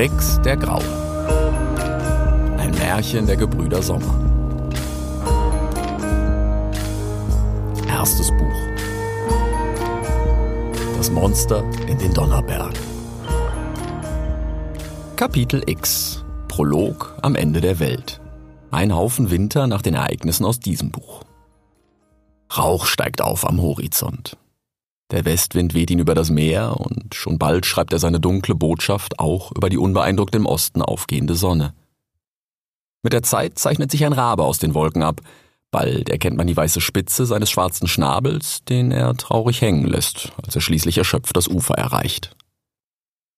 Rex der Graue. Ein Märchen der Gebrüder Sommer. Erstes Buch. Das Monster in den Donnerbergen. Kapitel X. Prolog am Ende der Welt. Ein Haufen Winter nach den Ereignissen aus diesem Buch. Rauch steigt auf am Horizont. Der Westwind weht ihn über das Meer und schon bald schreibt er seine dunkle Botschaft auch über die unbeeindruckt im Osten aufgehende Sonne. Mit der Zeit zeichnet sich ein Rabe aus den Wolken ab. Bald erkennt man die weiße Spitze seines schwarzen Schnabels, den er traurig hängen lässt, als er schließlich erschöpft das Ufer erreicht.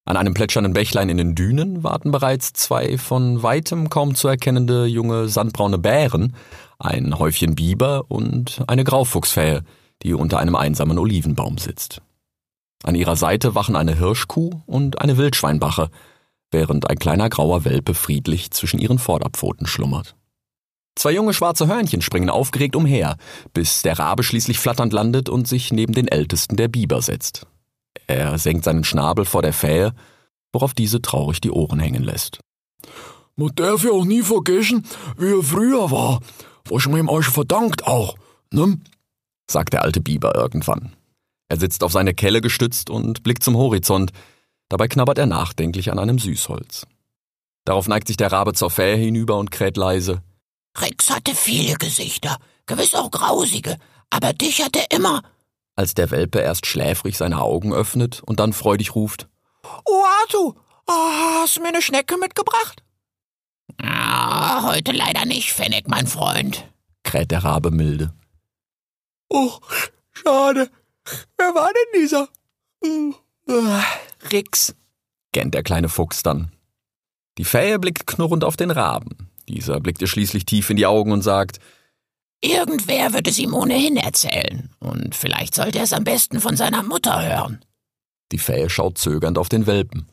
An einem plätschernden Bächlein in den Dünen warten bereits zwei von weitem kaum zu erkennende junge sandbraune Bären, ein Häufchen Biber und eine Graufuchsfähe, die unter einem einsamen Olivenbaum sitzt. An ihrer Seite wachen eine Hirschkuh und eine Wildschweinbache, während ein kleiner grauer Welpe friedlich zwischen ihren Vorderpfoten schlummert. Zwei junge schwarze Hörnchen springen aufgeregt umher, bis der Rabe schließlich flatternd landet und sich neben den ältesten der Biber setzt. Er senkt seinen Schnabel vor der Fähe, worauf diese traurig die Ohren hängen lässt. Man darf ja auch nie vergessen, wie er früher war. Was man ihm euch verdankt auch, ne? sagt der alte Biber irgendwann. Er sitzt auf seine Kelle gestützt und blickt zum Horizont. Dabei knabbert er nachdenklich an einem Süßholz. Darauf neigt sich der Rabe zur Fähe hinüber und kräht leise. Rex hatte viele Gesichter, gewiss auch grausige, aber dich hat er immer. Als der Welpe erst schläfrig seine Augen öffnet und dann freudig ruft. Oh, Artu, oh, hast du mir eine Schnecke mitgebracht? Ah, heute leider nicht, Fennec, mein Freund, kräht der Rabe milde. Oh, schade. Wer war denn dieser? Rix, gähnt der kleine Fuchs dann. Die Fähe blickt knurrend auf den Raben. Dieser blickt ihr schließlich tief in die Augen und sagt, Irgendwer wird es ihm ohnehin erzählen. Und vielleicht sollte er es am besten von seiner Mutter hören. Die Fähe schaut zögernd auf den Welpen.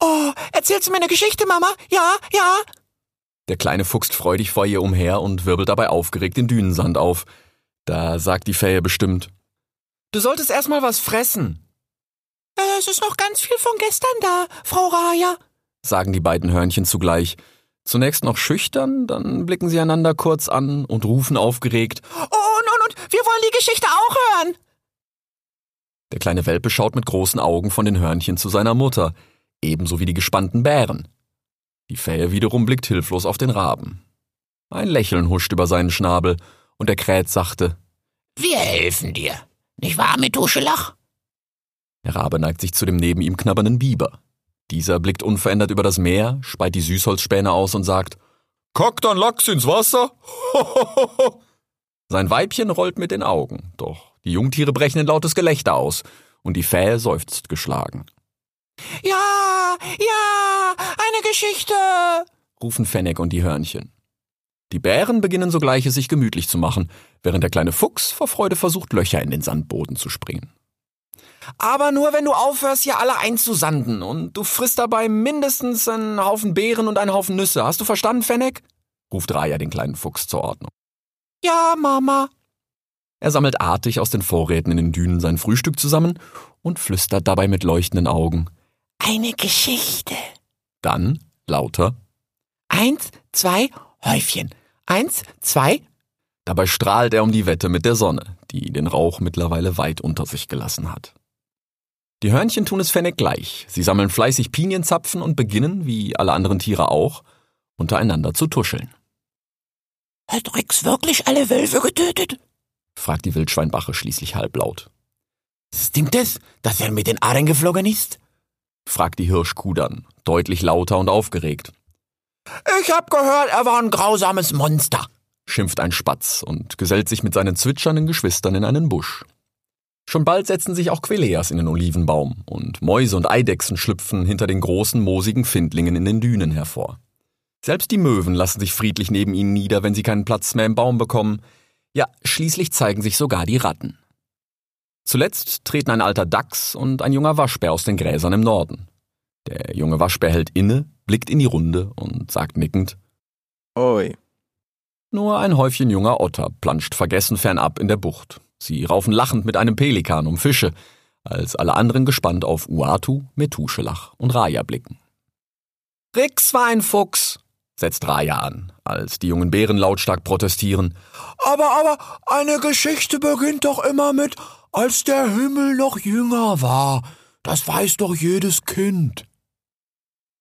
Oh, erzählst du mir eine Geschichte, Mama? Ja, ja. Der kleine fuchst freudig vor ihr umher und wirbelt dabei aufgeregt den Dünensand auf. Da sagt die Fähe bestimmt. Du solltest erstmal was fressen. Es ist noch ganz viel von gestern da, Frau Raja, sagen die beiden Hörnchen zugleich. Zunächst noch schüchtern, dann blicken sie einander kurz an und rufen aufgeregt. Oh, und, und, wir wollen die Geschichte auch hören. Der kleine Welpe schaut mit großen Augen von den Hörnchen zu seiner Mutter, ebenso wie die gespannten Bären. Die Fähe wiederum blickt hilflos auf den Raben. Ein Lächeln huscht über seinen Schnabel und der Kräht sagte, Wir helfen dir, nicht wahr, Methuschelach? Der Rabe neigt sich zu dem neben ihm knabbernden Biber. Dieser blickt unverändert über das Meer, speit die Süßholzspäne aus und sagt, Kackt ein Lachs ins Wasser? Sein Weibchen rollt mit den Augen, doch die Jungtiere brechen ein lautes Gelächter aus und die Fähe seufzt geschlagen. Ja, ja, eine Geschichte, rufen Fennec und die Hörnchen. Die Bären beginnen sogleich es sich gemütlich zu machen, während der kleine Fuchs vor Freude versucht, Löcher in den Sandboden zu springen. Aber nur, wenn du aufhörst, hier alle einzusanden und du frisst dabei mindestens einen Haufen Beeren und einen Haufen Nüsse. Hast du verstanden, Fennec? ruft Raya den kleinen Fuchs zur Ordnung. Ja, Mama. Er sammelt artig aus den Vorräten in den Dünen sein Frühstück zusammen und flüstert dabei mit leuchtenden Augen. Eine Geschichte. Dann lauter. Eins, zwei, Häufchen. Eins, zwei. Dabei strahlt er um die Wette mit der Sonne, die den Rauch mittlerweile weit unter sich gelassen hat. Die Hörnchen tun es Fennec gleich. Sie sammeln fleißig Pinienzapfen und beginnen, wie alle anderen Tiere auch, untereinander zu tuscheln. Hat Rex wirklich alle Wölfe getötet? fragt die Wildschweinbache schließlich halblaut. Stimmt es, dass er mit den Aaren geflogen ist? fragt die Hirschkuh dann, deutlich lauter und aufgeregt. Ich hab gehört, er war ein grausames Monster, schimpft ein Spatz und gesellt sich mit seinen zwitschernden Geschwistern in einen Busch. Schon bald setzen sich auch Queleas in den Olivenbaum und Mäuse und Eidechsen schlüpfen hinter den großen, moosigen Findlingen in den Dünen hervor. Selbst die Möwen lassen sich friedlich neben ihnen nieder, wenn sie keinen Platz mehr im Baum bekommen. Ja, schließlich zeigen sich sogar die Ratten. Zuletzt treten ein alter Dachs und ein junger Waschbär aus den Gräsern im Norden. Der junge Waschbär hält inne, blickt in die Runde und sagt nickend: Oi. Nur ein Häufchen junger Otter planscht vergessen fernab in der Bucht. Sie raufen lachend mit einem Pelikan um Fische, als alle anderen gespannt auf Uatu, Methuschelach und Raja blicken. Rix war ein Fuchs, setzt Raja an, als die jungen Bären lautstark protestieren. Aber, aber, eine Geschichte beginnt doch immer mit, als der Himmel noch jünger war. Das weiß doch jedes Kind.